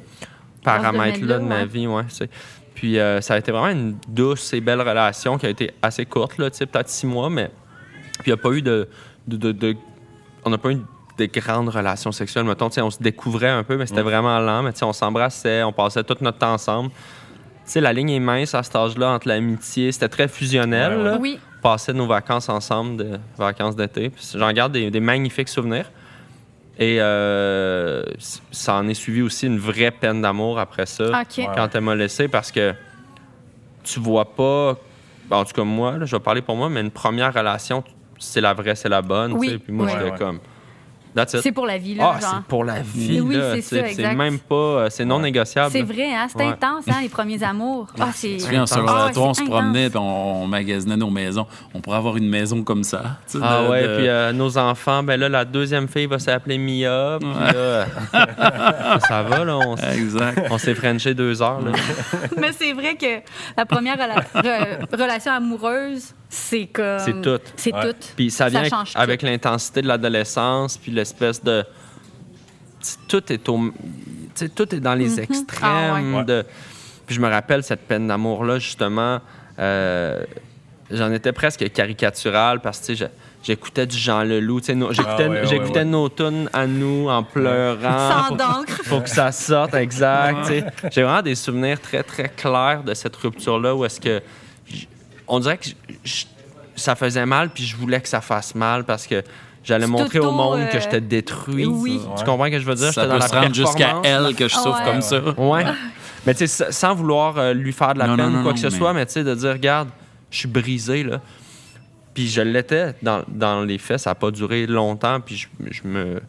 [SPEAKER 4] paramètre-là de ma
[SPEAKER 2] ouais.
[SPEAKER 4] vie. Ouais, c'est- Puis euh, ça a été vraiment une douce et belle relation qui a été assez courte, peut-être six mois, mais puis il n'y a pas eu de, de, de- de- on n'a pas eu de grandes relations sexuelles. Mettons, on se découvrait un peu, mais c'était vraiment lent. Mais on s'embrassait, on passait tout notre temps ensemble. Tu sais, la ligne est mince à cet âge-là entre l'amitié. C'était très fusionnel.
[SPEAKER 1] Ouais, ouais.
[SPEAKER 4] là.
[SPEAKER 2] Oui.
[SPEAKER 4] On passait nos vacances ensemble, de vacances d'été. J'en garde des, des magnifiques souvenirs. Et euh, ça en est suivi aussi une vraie peine d'amour après ça
[SPEAKER 2] OK.
[SPEAKER 4] quand elle m'a laissé parce que tu vois pas, en tout cas moi, là, je vais parler pour moi, mais une première relation, c'est la vraie, c'est la bonne.
[SPEAKER 2] Oui.
[SPEAKER 4] Puis moi,
[SPEAKER 2] ouais.
[SPEAKER 4] j'étais
[SPEAKER 1] Ouais.
[SPEAKER 4] comme.
[SPEAKER 2] C'est pour la vie, là,
[SPEAKER 4] Ah, c'est pour la vie.
[SPEAKER 2] Oui,
[SPEAKER 4] là,
[SPEAKER 2] c'est
[SPEAKER 4] tu sais.
[SPEAKER 2] ça, exact.
[SPEAKER 4] C'est même pas. euh, C'est non négociable.
[SPEAKER 2] C'est vrai, hein? C'est
[SPEAKER 4] Ouais.
[SPEAKER 2] intense, hein, les premiers amours. Ah, c'est.
[SPEAKER 3] Tu sais, en
[SPEAKER 4] Ah,
[SPEAKER 3] secondaire
[SPEAKER 2] ouais,
[SPEAKER 3] 3, on se promenait
[SPEAKER 2] intense.
[SPEAKER 3] puis on, on magasinait nos maisons. On pourrait avoir une maison comme ça. tu sais,
[SPEAKER 4] Ah
[SPEAKER 3] de-
[SPEAKER 4] ouais,
[SPEAKER 3] de-
[SPEAKER 4] puis euh, nos enfants, ben là, la deuxième fille va s'appeler Mia. Puis là, euh, ça va, là. On,
[SPEAKER 3] Exact.
[SPEAKER 4] on s'est frenché deux heures, là.
[SPEAKER 2] Mais c'est vrai que la première rela- re- relation amoureuse, c'est comme.
[SPEAKER 4] C'est tout.
[SPEAKER 2] C'est
[SPEAKER 1] Ouais.
[SPEAKER 2] tout.
[SPEAKER 4] Puis ça vient avec, l'intensité de l'adolescence, puis l'espèce de. Tout est au. tout est dans les extrêmes.
[SPEAKER 2] Ah ouais.
[SPEAKER 1] Ouais.
[SPEAKER 4] de... Puis je me rappelle cette peine d'amour-là, justement. euh, J'en étais presque caricatural parce que tu sais, je- j'écoutais du Jean Leloup. tu sais, nos- J'écoutais
[SPEAKER 1] Ah ouais, ouais,
[SPEAKER 4] j'écoutais
[SPEAKER 1] ouais.
[SPEAKER 4] nos tunes à nous en pleurant.
[SPEAKER 2] Sans
[SPEAKER 4] Faut-
[SPEAKER 2] d'encre.
[SPEAKER 4] faut que ça sorte, exact. tu sais. J'ai vraiment des souvenirs très, très clairs de cette rupture-là où est-ce que. On dirait que j- j- ça faisait mal, puis je voulais que ça fasse mal parce que j'allais montrer au monde
[SPEAKER 2] euh,
[SPEAKER 4] que j'étais détruit.
[SPEAKER 2] oui.
[SPEAKER 4] Tu comprends ce que je veux dire?
[SPEAKER 3] Ça
[SPEAKER 4] J'étais dans
[SPEAKER 3] peut
[SPEAKER 4] la
[SPEAKER 3] se rendre jusqu'à elle que je souffre
[SPEAKER 2] Ouais.
[SPEAKER 3] comme ça.
[SPEAKER 4] Ouais. Mais tu sais, sans vouloir euh, lui faire de la
[SPEAKER 3] Non,
[SPEAKER 4] peine
[SPEAKER 3] non,
[SPEAKER 4] ou
[SPEAKER 3] non,
[SPEAKER 4] quoi que ce
[SPEAKER 3] mais-
[SPEAKER 4] soit, mais tu sais, de dire, regarde, je suis brisé, là. Puis je l'étais dans, dans les faits, ça n'a pas duré longtemps, puis je, je me,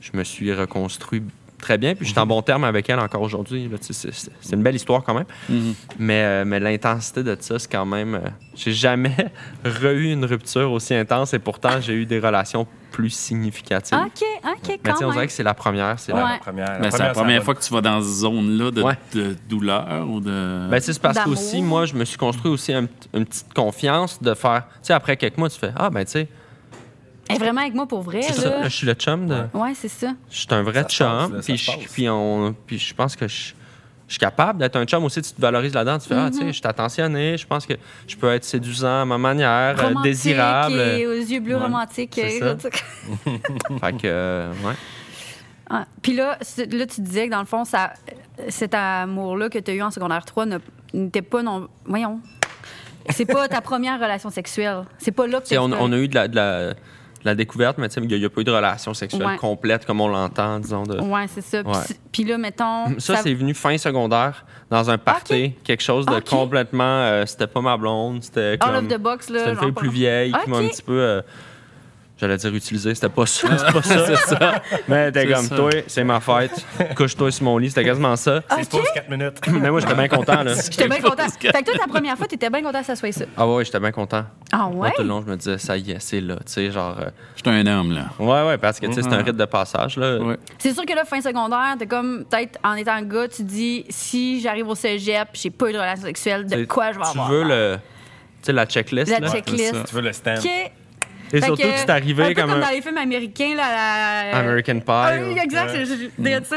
[SPEAKER 4] je me suis reconstruit très bien, puis je suis en bon terme avec elle encore aujourd'hui. là, tu sais, C'est une belle histoire quand même.
[SPEAKER 3] Mhm.
[SPEAKER 4] Mais, euh, mais l'intensité de ça, c'est quand même. euh, j'ai jamais re-eu une rupture aussi intense et pourtant j'ai eu des relations plus significatives.
[SPEAKER 2] OK, OK,
[SPEAKER 4] mais
[SPEAKER 2] quand
[SPEAKER 4] on
[SPEAKER 2] même.
[SPEAKER 4] dirait que c'est la première. C'est
[SPEAKER 1] Ouais,
[SPEAKER 4] la-
[SPEAKER 1] première.
[SPEAKER 3] Mais c'est la première fois que tu vas dans cette zone-là de,
[SPEAKER 4] Ouais.
[SPEAKER 3] de douleur ou de.
[SPEAKER 4] Ben, c'est parce qu'aussi, moi, je me suis construit aussi un- une petite confiance de faire. Tu sais, après quelques mois, tu fais Ah, ben, tu sais,
[SPEAKER 2] Elle est vraiment avec moi pour vrai,
[SPEAKER 4] c'est ça, je suis le chum de.
[SPEAKER 2] Ouais, c'est ça.
[SPEAKER 4] Je suis un vrai
[SPEAKER 1] Ça se passe,
[SPEAKER 4] chum. Puis je, puis, on, puis je pense que je, je suis capable d'être un chum aussi. Tu te valorises là-dedans. Tu fais Ah, tu sais, je suis attentionné. Je pense que je peux être séduisant à ma manière, euh,
[SPEAKER 2] Romantique
[SPEAKER 4] désirable.
[SPEAKER 2] Et aux yeux bleus
[SPEAKER 4] Ouais,
[SPEAKER 2] romantiques.
[SPEAKER 4] c'est
[SPEAKER 2] euh,
[SPEAKER 4] ça. Fait que, euh, ouais.
[SPEAKER 2] Ah, Puis là, là, tu disais que dans le fond, ça, cet amour-là que tu as eu en secondaire 3 ne- n'était pas non. Voyons. C'est pas ta première relation sexuelle. C'est pas là que
[SPEAKER 4] Tu on, on a eu de la, de la, de la découverte, mais il n'y a, pas eu de relation sexuelle
[SPEAKER 2] Ouais.
[SPEAKER 4] complète comme on l'entend, disons. De...
[SPEAKER 2] Ouais, c'est ça. Puis là, mettons.
[SPEAKER 4] Ça, c'est venu fin secondaire, dans un party, quelque chose de complètement. euh, c'était pas ma blonde, c'était comme.
[SPEAKER 2] All of the box, là.
[SPEAKER 4] C'était une fille plus vieille qui m'a un petit peu. euh, J'allais dire utiliser, c'était pas ça. C'est pas ça.
[SPEAKER 3] c'est ça.
[SPEAKER 4] Mais t'es comme
[SPEAKER 3] ça.
[SPEAKER 4] toi, c'est ma fête. Couche-toi sur mon lit, c'était quasiment ça.
[SPEAKER 1] C'est pause 4 minutes.
[SPEAKER 4] Mais moi, j'étais bien content, là.
[SPEAKER 2] J'étais bien content. Fait que toi, ta première fois, t'étais bien content que ça soit ça.
[SPEAKER 4] Ah ouais, j'étais bien content.
[SPEAKER 2] Ah
[SPEAKER 4] Moi,
[SPEAKER 2] ouais?
[SPEAKER 4] tout le long, je me disais, ça y est, c'est là. Tu sais, genre. euh,
[SPEAKER 3] Je suis un homme, là.
[SPEAKER 4] Ouais, ouais, parce que, tu sais, c'est un rite de passage, là.
[SPEAKER 3] Ouais.
[SPEAKER 2] C'est sûr que là, fin secondaire, t'es comme, peut-être en étant gars, tu dis, si j'arrive au cégep, j'ai pas eu de relation sexuelle, de quoi je vais
[SPEAKER 4] Tu
[SPEAKER 2] avoir?
[SPEAKER 4] veux le. Tu sais, la checklist,
[SPEAKER 2] La
[SPEAKER 4] là?
[SPEAKER 2] checklist.
[SPEAKER 1] Tu veux le stand.
[SPEAKER 4] Et
[SPEAKER 2] Fait
[SPEAKER 4] surtout,
[SPEAKER 2] que,
[SPEAKER 4] tu t'es
[SPEAKER 2] un
[SPEAKER 4] arrivé
[SPEAKER 2] peu
[SPEAKER 4] comme
[SPEAKER 2] comme
[SPEAKER 4] un
[SPEAKER 2] dans les films américains, là, la...
[SPEAKER 4] American Pie.
[SPEAKER 2] Ah
[SPEAKER 4] ou-
[SPEAKER 2] oui, exact, je- je- ça.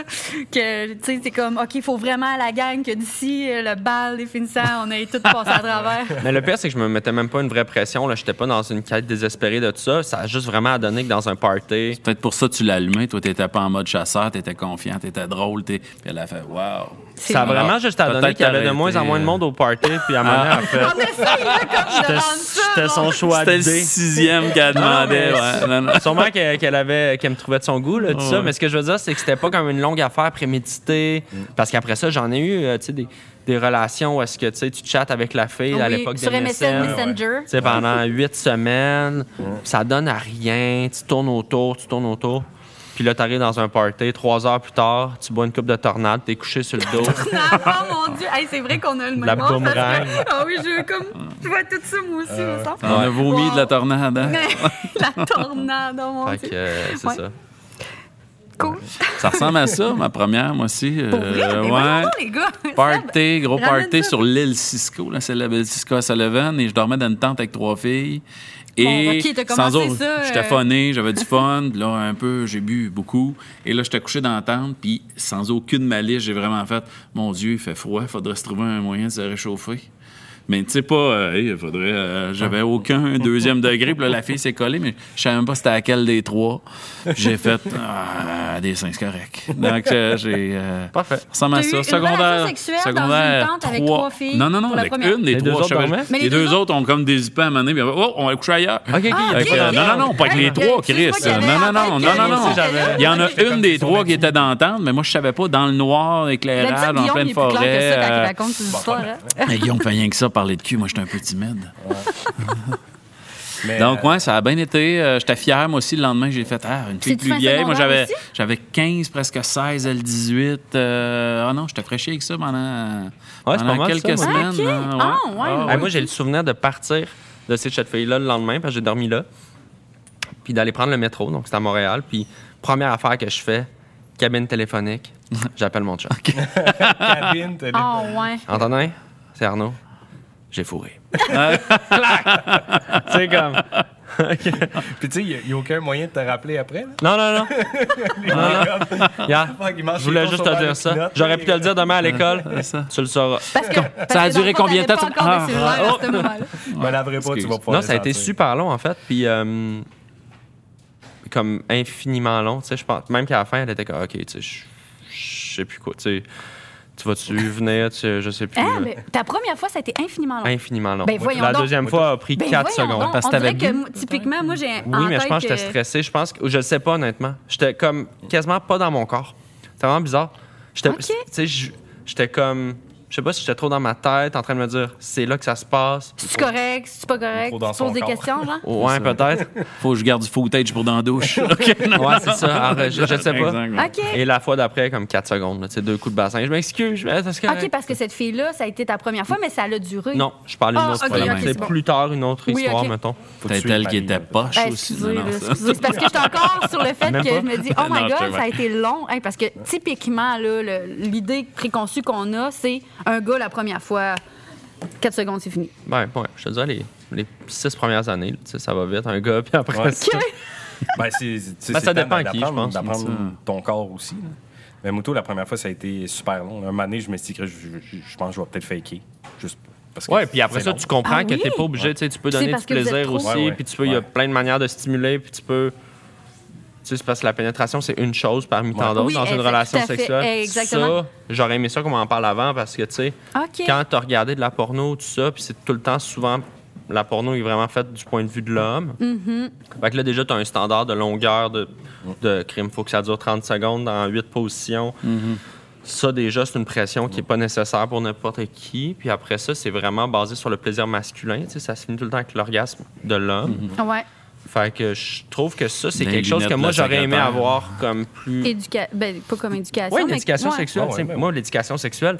[SPEAKER 2] Que, tu sais, c'est comme, OK, il faut vraiment à la gang que d'ici euh, le bal définissant, on ait tout passé à travers.
[SPEAKER 4] Mais le pire, c'est que je me mettais même pas une vraie pression. Là. J'étais pas dans une quête désespérée de tout ça. Ça a juste vraiment donné que dans un party.
[SPEAKER 3] Peut-être pour ça que tu l'as allumé. Toi, t'étais pas en mode chasseur, t'étais confiant, t'étais drôle. T'es... Puis elle a fait Wow.
[SPEAKER 2] C'est
[SPEAKER 4] Ça a
[SPEAKER 2] vrai.
[SPEAKER 4] vraiment juste à donner qu'il y avait de moins en moins de
[SPEAKER 3] euh,
[SPEAKER 4] monde au party. Puis à un moment donné, elle fait. C'était
[SPEAKER 2] bon.
[SPEAKER 4] son choix
[SPEAKER 3] C'était le sixième qu'elle demandait.
[SPEAKER 4] mais-
[SPEAKER 3] ouais. Non, non.
[SPEAKER 4] Sûrement qu'elle qu'elle avait, qu'elle me trouvait de son goût, là, tout ça.
[SPEAKER 3] Ouais.
[SPEAKER 4] Mais ce que je veux dire, c'est que c'était pas comme une longue affaire préméditée. Parce qu'après ça, j'en ai eu, euh, tu sais, des, des relations où est-ce que tu chattes avec la fille à l'époque
[SPEAKER 2] sur
[SPEAKER 4] de
[SPEAKER 2] MSN
[SPEAKER 4] MSN.
[SPEAKER 2] Messenger.
[SPEAKER 4] Pendant huit semaines, ça donne à rien. Tu tournes autour, tu tournes autour. Puis là, t'arrives dans un party, trois heures plus tard, tu bois une coupe de tornade, t'es couché sur le dos.
[SPEAKER 2] Ah, oh mon Dieu! Hey, c'est vrai qu'on a le même
[SPEAKER 4] La boomerang.
[SPEAKER 2] Ah oui, je veux comme. Je vois tout ça, moi aussi, me semble.
[SPEAKER 3] On a vomi de la tornade. hein?
[SPEAKER 2] La tornade, oh mon
[SPEAKER 4] fait
[SPEAKER 2] Dieu.
[SPEAKER 4] que euh, c'est
[SPEAKER 2] Ouais.
[SPEAKER 4] ça.
[SPEAKER 2] Cool.
[SPEAKER 3] Ça ressemble à ça, ma première, moi aussi.
[SPEAKER 2] Pour vrai,
[SPEAKER 3] Euh,
[SPEAKER 2] les gars.
[SPEAKER 3] Party, gros
[SPEAKER 2] ramène
[SPEAKER 3] party
[SPEAKER 2] ça.
[SPEAKER 3] sur l'île Cisco, là, c'est la belle Cisco à Sullivan, et je dormais dans une tente avec trois filles. Et
[SPEAKER 2] Bon,
[SPEAKER 3] sans autre,
[SPEAKER 2] ça,
[SPEAKER 3] j'étais
[SPEAKER 2] euh,
[SPEAKER 3] phoné, j'avais du fun, là un peu, j'ai bu beaucoup, et là j'étais couché dans la tente, puis sans aucune malice, j'ai vraiment fait, mon Dieu, il fait froid, il faudrait se trouver un moyen de se réchauffer. Mais tu sais pas, euh, Hey, il faudrait, euh, j'avais aucun deuxième degré, puis là la fille s'est collée, mais je savais même pas c'était à quel des trois. J'ai fait, ah, des seins, c'est correct. Donc euh, j'ai. euh,
[SPEAKER 4] Parfait.
[SPEAKER 3] ça ressemble à ça.
[SPEAKER 2] une
[SPEAKER 3] Secondaire.
[SPEAKER 2] dans
[SPEAKER 3] secondaire
[SPEAKER 2] une tente avec
[SPEAKER 3] trois.
[SPEAKER 2] trois filles
[SPEAKER 3] Non, non, non, avec une des
[SPEAKER 4] Les deux
[SPEAKER 3] trois.
[SPEAKER 4] autres
[SPEAKER 3] je savais-
[SPEAKER 4] dormaient?
[SPEAKER 2] Mais
[SPEAKER 3] les,
[SPEAKER 2] les
[SPEAKER 3] deux
[SPEAKER 2] deux
[SPEAKER 3] autres ont comme des à un moment donné, puis oh, on va coucher ailleurs.
[SPEAKER 4] OK,
[SPEAKER 2] Ah, ok,
[SPEAKER 3] euh,
[SPEAKER 2] ok.
[SPEAKER 3] non, non, non, pas avec les trois, Chris. Non, non, non, non, non, non. Il y en a une des trois qui était dans la tente, mais moi, je savais pas, dans le noir, éclairage, en pleine forêt. euh,
[SPEAKER 2] hein.
[SPEAKER 3] mais Guillaume fait rien que ça, parler de cul. Moi, j'étais un peu timide.
[SPEAKER 1] Mais,
[SPEAKER 3] Donc,
[SPEAKER 1] euh,
[SPEAKER 3] ouais, ça a bien été. Euh, J'étais fier, moi aussi, le lendemain, j'ai fait ah, une fille plus vieille. Moi, j'avais, j'avais 15, presque 16, elle 18. Euh, ah non, j'étais fraîché avec ça pendant,
[SPEAKER 4] Ouais, c'est
[SPEAKER 3] pendant
[SPEAKER 4] pas
[SPEAKER 3] quelques
[SPEAKER 4] ça, ouais.
[SPEAKER 3] semaines.
[SPEAKER 2] Ok.
[SPEAKER 3] hein,
[SPEAKER 2] Ah, ouais.
[SPEAKER 4] Hey, moi, j'ai le souvenir de partir de cette fille-là le lendemain, parce que j'ai dormi là. Puis d'aller prendre le métro, donc c'est à Montréal. Puis première affaire que je fais, cabine téléphonique, j'appelle mon chat.
[SPEAKER 1] cabine,
[SPEAKER 2] Ah, ouais.
[SPEAKER 4] Antonin, c'est Arnaud. J'ai fourré. c'est comme.
[SPEAKER 1] Puis tu sais, il n'y a, aucun moyen de te rappeler après. Là?
[SPEAKER 4] Non, non, non. Yeah. Je voulais juste te dire ça. J'aurais pu te le dire demain à l'école. Tu le sauras.
[SPEAKER 2] Parce que, parce
[SPEAKER 3] Ça a duré combien de temps?
[SPEAKER 2] pas encore
[SPEAKER 3] Ah, ah.
[SPEAKER 1] Je me laverai pas, tu vas pouvoir
[SPEAKER 4] Non, ça a été super long, en fait. Puis, euh, comme infiniment long. Tu sais, je pense, même qu'à la fin, elle était comme, OK, tu sais, je je sais plus quoi. Tu sais, tu vas-tu venir? Tu je sais plus. Là.
[SPEAKER 2] mais ta première fois, ça a été infiniment long.
[SPEAKER 4] Infiniment long.
[SPEAKER 2] Ben,
[SPEAKER 4] la
[SPEAKER 2] donc.
[SPEAKER 4] deuxième fois a pris
[SPEAKER 2] Ben,
[SPEAKER 4] 4
[SPEAKER 2] voyons
[SPEAKER 4] secondes.
[SPEAKER 2] donc.
[SPEAKER 3] Parce que
[SPEAKER 2] On dirait typiquement, moi, j'ai
[SPEAKER 4] Oui, mais je pense que j'étais stressé. Je pense que je le sais pas honnêtement. J'étais comme quasiment pas dans mon corps. C'était vraiment bizarre. J'étais
[SPEAKER 2] Ok.
[SPEAKER 4] tu sais je- j'étais comme je sais pas si j'étais trop dans ma tête en train de me dire c'est là que ça se passe.
[SPEAKER 2] C'est correct, c'est pas correct. Tu poses des
[SPEAKER 1] corps.
[SPEAKER 2] questions, genre?
[SPEAKER 4] Ouais, peut-être.
[SPEAKER 3] Faut que je garde du footage pour dans la douche. OK, non.
[SPEAKER 4] Ouais, c'est ça. Alors, je, je sais pas.
[SPEAKER 3] Exact.
[SPEAKER 2] OK.
[SPEAKER 4] Et la fois d'après comme 4 secondes, tu sais deux coups de bassin. Je m'excuse, je
[SPEAKER 2] OK, parce que cette fille-là, ça a été ta première fois, mais ça a duré.
[SPEAKER 4] Non, je parlais d'une
[SPEAKER 2] Ah,
[SPEAKER 4] autre
[SPEAKER 2] ok,
[SPEAKER 4] fois. c'est
[SPEAKER 2] bon.
[SPEAKER 4] plus tard une autre
[SPEAKER 2] Oui,
[SPEAKER 4] histoire mettons.
[SPEAKER 1] Faut
[SPEAKER 3] Peut-être elle qui était poche
[SPEAKER 2] Ben,
[SPEAKER 3] aussi.
[SPEAKER 2] C'est parce que j'étais encore sur le fait que je me dis, oh my
[SPEAKER 3] Non, je
[SPEAKER 2] God, ça a été long. Hein, parce que typiquement, l'idée préconçue qu'on a, c'est un gars la première fois, 4 secondes, c'est fini.
[SPEAKER 4] Ben, ouais, je te dirais les, les six premières années, tu ça va vite, un gars, puis après
[SPEAKER 1] Ouais.
[SPEAKER 4] ça.
[SPEAKER 1] Ben, c'est, tu
[SPEAKER 4] Ben,
[SPEAKER 1] c'est
[SPEAKER 4] ça dépend à qui,
[SPEAKER 1] d'apprendre-
[SPEAKER 4] je pense.
[SPEAKER 1] D'apprendre ton corps aussi. là. Mais Mouto, la première fois, ça a été super long. Un moment donné, je me suis dit que je, je- je pense que je vais peut-être faker. Juste parce que
[SPEAKER 4] Ouais, puis après ça,
[SPEAKER 1] long.
[SPEAKER 4] tu comprends
[SPEAKER 2] Ah
[SPEAKER 4] que
[SPEAKER 2] oui?
[SPEAKER 4] t'es pas obligé, tu sais, tu peux donner du plaisir aussi,
[SPEAKER 1] Ouais, ouais,
[SPEAKER 4] puis tu peux, il y a
[SPEAKER 1] ouais.
[SPEAKER 4] plein de manières de stimuler, puis tu peux. Tu sais, c'est parce que la pénétration, c'est une chose parmi tant d'autres
[SPEAKER 2] Oui,
[SPEAKER 4] dans une relation sexuelle.
[SPEAKER 2] exactement.
[SPEAKER 4] Ça, j'aurais aimé ça qu'on en parle avant parce que, tu sais, quand t'as regardé de la porno, tout ça, puis c'est tout le temps souvent. La porno est vraiment faite du point de vue de l'homme.
[SPEAKER 2] Mm-hmm.
[SPEAKER 4] Fait que là, déjà, tu as un standard de longueur de, de crime. faut que ça dure 30 secondes dans 8 positions. Ça, déjà, c'est une pression qui n'est pas nécessaire pour n'importe qui. Puis après ça, c'est vraiment basé sur le plaisir masculin. Tu sais, ça se finit tout le temps avec l'orgasme de l'homme.
[SPEAKER 2] Ouais.
[SPEAKER 4] Fait que je trouve que ça, c'est quelque chose que moi,
[SPEAKER 3] de
[SPEAKER 4] j'aurais aimé avoir comme plus...
[SPEAKER 2] Éduca... Ben, pas comme éducation.
[SPEAKER 4] Oui, l'éducation sexuelle.
[SPEAKER 1] Ouais.
[SPEAKER 4] Moi, l'éducation sexuelle,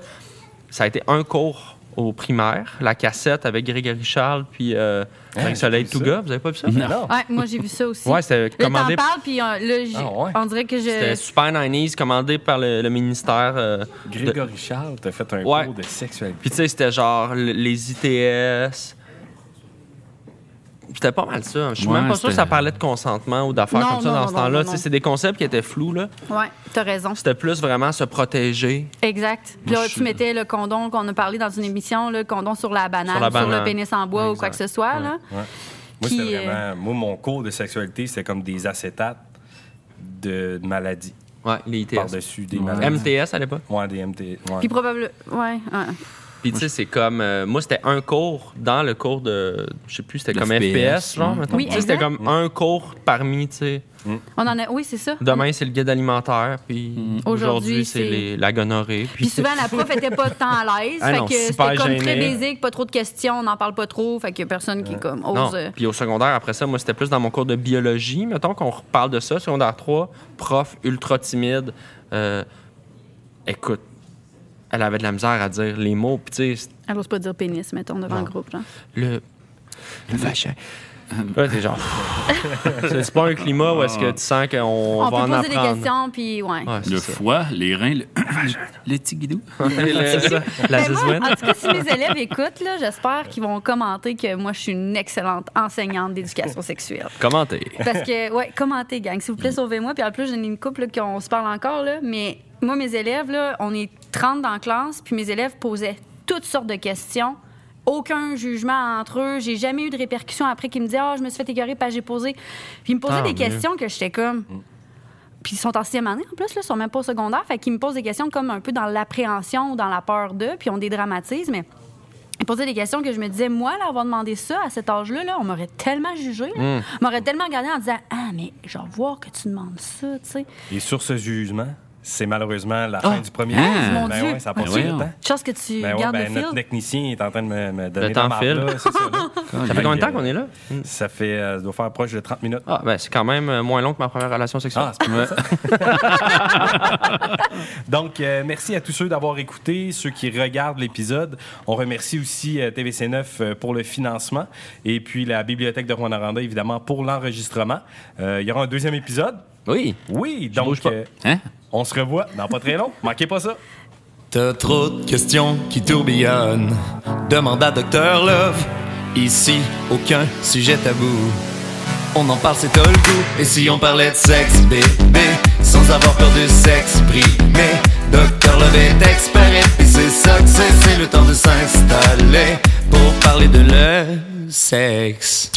[SPEAKER 4] ça a été un cours au primaire, la cassette avec Grégory Charles, puis euh,
[SPEAKER 1] Hein,
[SPEAKER 4] Soleil Touga. Vous avez pas vu ça?
[SPEAKER 1] Non.
[SPEAKER 2] Ouais, moi, j'ai vu ça aussi.
[SPEAKER 4] Ouais, c'était
[SPEAKER 2] t'en
[SPEAKER 4] commandé.
[SPEAKER 2] parles, puis euh, là,
[SPEAKER 1] Ah, ouais.
[SPEAKER 2] on dirait que
[SPEAKER 4] C'était
[SPEAKER 2] je...
[SPEAKER 4] Super 90 commandé par le, le ministère. euh,
[SPEAKER 1] Grégory Charles, t'as fait un
[SPEAKER 4] Ouais.
[SPEAKER 1] cours de sexualité.
[SPEAKER 4] Puis tu sais, c'était genre le- les ITS. C'était pas mal ça. Je suis
[SPEAKER 3] Ouais,
[SPEAKER 4] même pas sûr que ça parlait de consentement ou d'affaires comme ça
[SPEAKER 2] non,
[SPEAKER 4] dans
[SPEAKER 2] non,
[SPEAKER 4] ce temps-là. C'est des concepts qui étaient flous. là.
[SPEAKER 2] Ouais, t'as raison.
[SPEAKER 4] C'était plus vraiment se protéger.
[SPEAKER 2] Exact. Puis là,
[SPEAKER 4] je
[SPEAKER 2] tu mettais le condom qu'on a parlé dans une émission, le condom sur la banane,
[SPEAKER 4] Sur la
[SPEAKER 2] sur, le pénis en bois ou quoi que ce soit. Là.
[SPEAKER 1] Ouais. Moi,
[SPEAKER 2] Puis,
[SPEAKER 1] c'était
[SPEAKER 2] euh,
[SPEAKER 1] vraiment. Moi, mon cours de sexualité, c'était comme des acétates de maladies.
[SPEAKER 4] Ouais, les ITS.
[SPEAKER 1] Par-dessus des maladies.
[SPEAKER 4] MTS à l'époque?
[SPEAKER 1] Ouais, des MT. Ouais.
[SPEAKER 2] Puis probablement... Ouais. ouais.
[SPEAKER 4] Puis tu sais, c'est comme. euh, moi, c'était un cours dans le cours de. Je sais plus, c'était comme
[SPEAKER 3] FPS,
[SPEAKER 4] FPS, genre. mettons.
[SPEAKER 2] Oui,
[SPEAKER 4] Tu sais, C'était comme un cours parmi, tu sais.
[SPEAKER 2] On en a... Oui, c'est ça.
[SPEAKER 4] Demain, c'est le guide alimentaire, puis
[SPEAKER 2] Aujourd'hui,
[SPEAKER 4] aujourd'hui, c'est la gonorrhée.
[SPEAKER 2] Puis souvent, la prof était pas tant à l'aise.
[SPEAKER 4] Ah
[SPEAKER 2] fait
[SPEAKER 4] non,
[SPEAKER 2] que c'était comme très basique, pas trop de questions, on n'en parle pas trop. Fait a personne qui comme
[SPEAKER 4] Non.
[SPEAKER 2] ose... euh,
[SPEAKER 4] Puis au secondaire, après ça, moi, c'était plus dans mon cours de biologie. Mettons qu'on reparle de ça. Secondaire 3, prof ultra timide. Euh, écoute, elle avait de la misère à dire les mots. Puis tu sais,
[SPEAKER 2] Elle ose pas dire pénis, mettons, devant le groupe. Genre.
[SPEAKER 4] le. Le vagin. T'es genre. c'est pas un climat où est-ce que tu sens qu'on
[SPEAKER 2] On,
[SPEAKER 4] va
[SPEAKER 2] peut
[SPEAKER 4] en
[SPEAKER 2] poser des
[SPEAKER 4] apprendre.
[SPEAKER 2] questions, puis ouais.
[SPEAKER 4] Ouais,
[SPEAKER 3] Le
[SPEAKER 4] ça.
[SPEAKER 3] foie, les reins, le, le petit guidou.
[SPEAKER 4] Le- ça, la
[SPEAKER 2] Ben, moi, en tout cas, si mes élèves écoutent, là, j'espère qu'ils vont commenter que moi, je suis une excellente enseignante d'éducation sexuelle.
[SPEAKER 4] Commentez.
[SPEAKER 2] Parce que, ouais, commentez, gang. S'il vous plaît, sauvez-moi. Puis en plus, j'en ai une couple là, qu'on se parle encore, là. Mais moi, mes élèves, là, on est 30 dans la classe, puis mes élèves posaient toutes sortes de questions. Aucun jugement entre eux. J'ai jamais eu de répercussions après qu'ils me disaient Ah, je me suis fait écœurer parce que j'ai posé. Puis ils me posaient
[SPEAKER 4] Tant
[SPEAKER 2] des questions que j'étais comme. Puis ils sont en sixième année en plus, là, ils sont même pas au secondaire. Fait qu'ils me posent des questions comme un peu dans l'appréhension ou dans la peur d'eux, puis on dédramatise. Mais ils posaient des questions que je me disais, moi, là, avoir demandé ça à cet âge-là, là, on m'aurait tellement jugé. là.
[SPEAKER 4] Hmm.
[SPEAKER 2] On m'aurait tellement regardé en disant Ah, mais vais voir que tu demandes ça, tu sais.
[SPEAKER 1] Et sur ce jugement, C'est malheureusement la fin du premier.
[SPEAKER 3] Ah,
[SPEAKER 2] mon
[SPEAKER 1] ben
[SPEAKER 2] Dieu.
[SPEAKER 1] ouais, ça a passé le temps.
[SPEAKER 2] Chance que tu
[SPEAKER 1] Ben ouais,
[SPEAKER 2] gardes
[SPEAKER 1] ben,
[SPEAKER 2] le
[SPEAKER 1] notre technicien est en train de me, me donner
[SPEAKER 4] temps
[SPEAKER 1] la
[SPEAKER 4] file.
[SPEAKER 1] là, c'est ça, là.
[SPEAKER 4] Ça fait combien de temps qu'on est là?
[SPEAKER 1] Ça fait, euh, doit faire proche de 30 minutes.
[SPEAKER 4] Ah, ben, c'est quand même euh, moins long que ma première relation sexuelle.
[SPEAKER 1] Ah, c'est pas ça. Donc, euh, merci à tous ceux d'avoir écouté, ceux qui regardent l'épisode. On remercie aussi euh, TVC9 euh, pour le financement et puis la Bibliothèque de Rwanda, évidemment, pour l'enregistrement. Euh, il y aura un deuxième épisode.
[SPEAKER 4] Oui.
[SPEAKER 1] Oui, donc
[SPEAKER 4] pas.
[SPEAKER 1] euh,
[SPEAKER 3] Hein?
[SPEAKER 1] on se revoit dans pas très long. Manquez pas ça.
[SPEAKER 5] T'as trop de questions qui tourbillonnent. Demande à Docteur Love. Ici, aucun sujet tabou. On en parle, c'est t'as le goût. Et si on parlait de sexe, bébé, sans avoir peur de s'exprimer. Docteur Love est expert et puis c'est ça que c'est. C'est le temps de s'installer pour parler de le sexe.